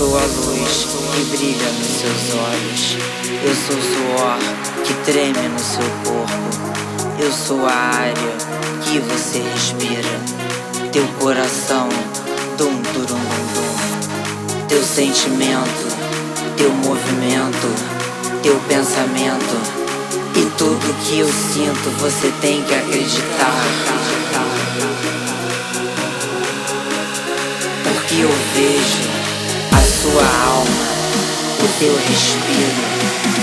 Sou a luz que brilha nos seus olhos. Eu sou o suor que treme no seu corpo. Eu sou a área que você respira. Teu coração, dum durum dum dum. Teu sentimento, teu movimento, teu pensamento. E tudo que eu sinto, você tem que acreditar. Porque eu vejo o teu respiro,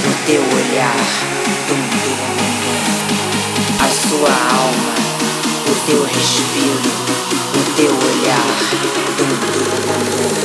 o teu olhar, tudo. A sua alma, o teu respiro, o teu olhar, tudo.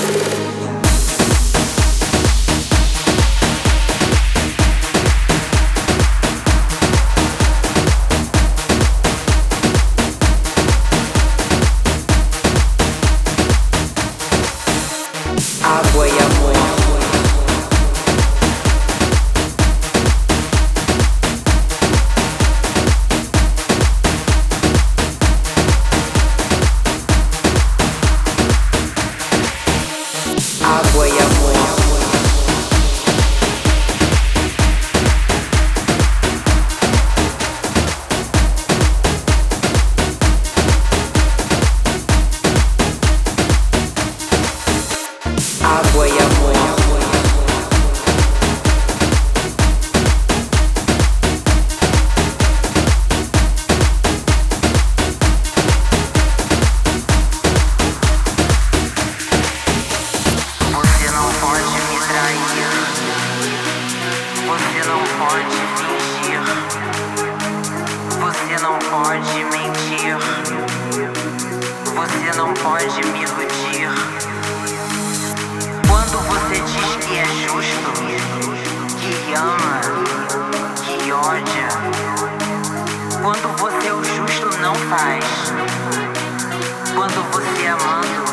pode fingir, você não pode mentir, você não pode me iludir. Quando você diz que é justo, que ama, que odia. quando você o justo não faz, quando você é amando,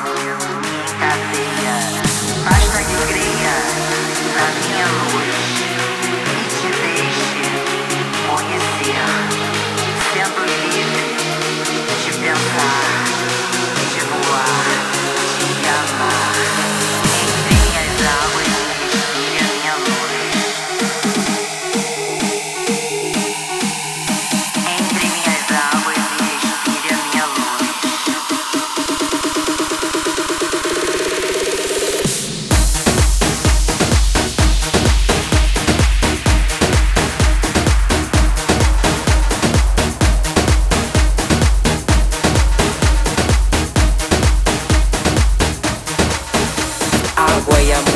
encadeia, basta que creia na minha luz. моя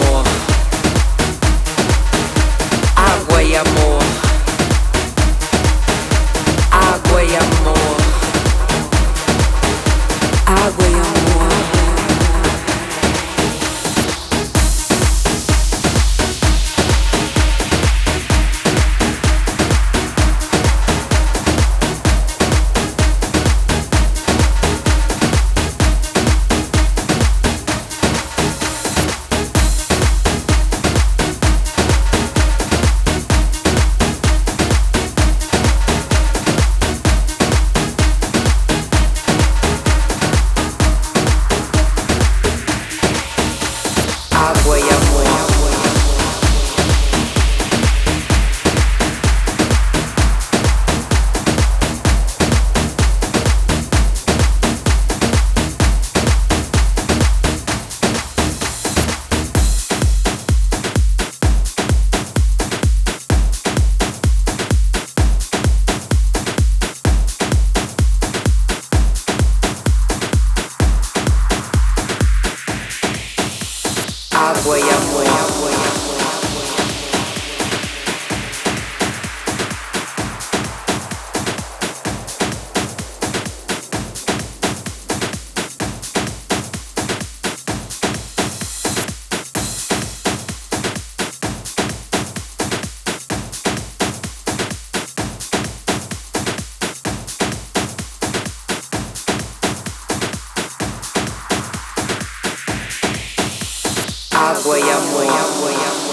água e amor.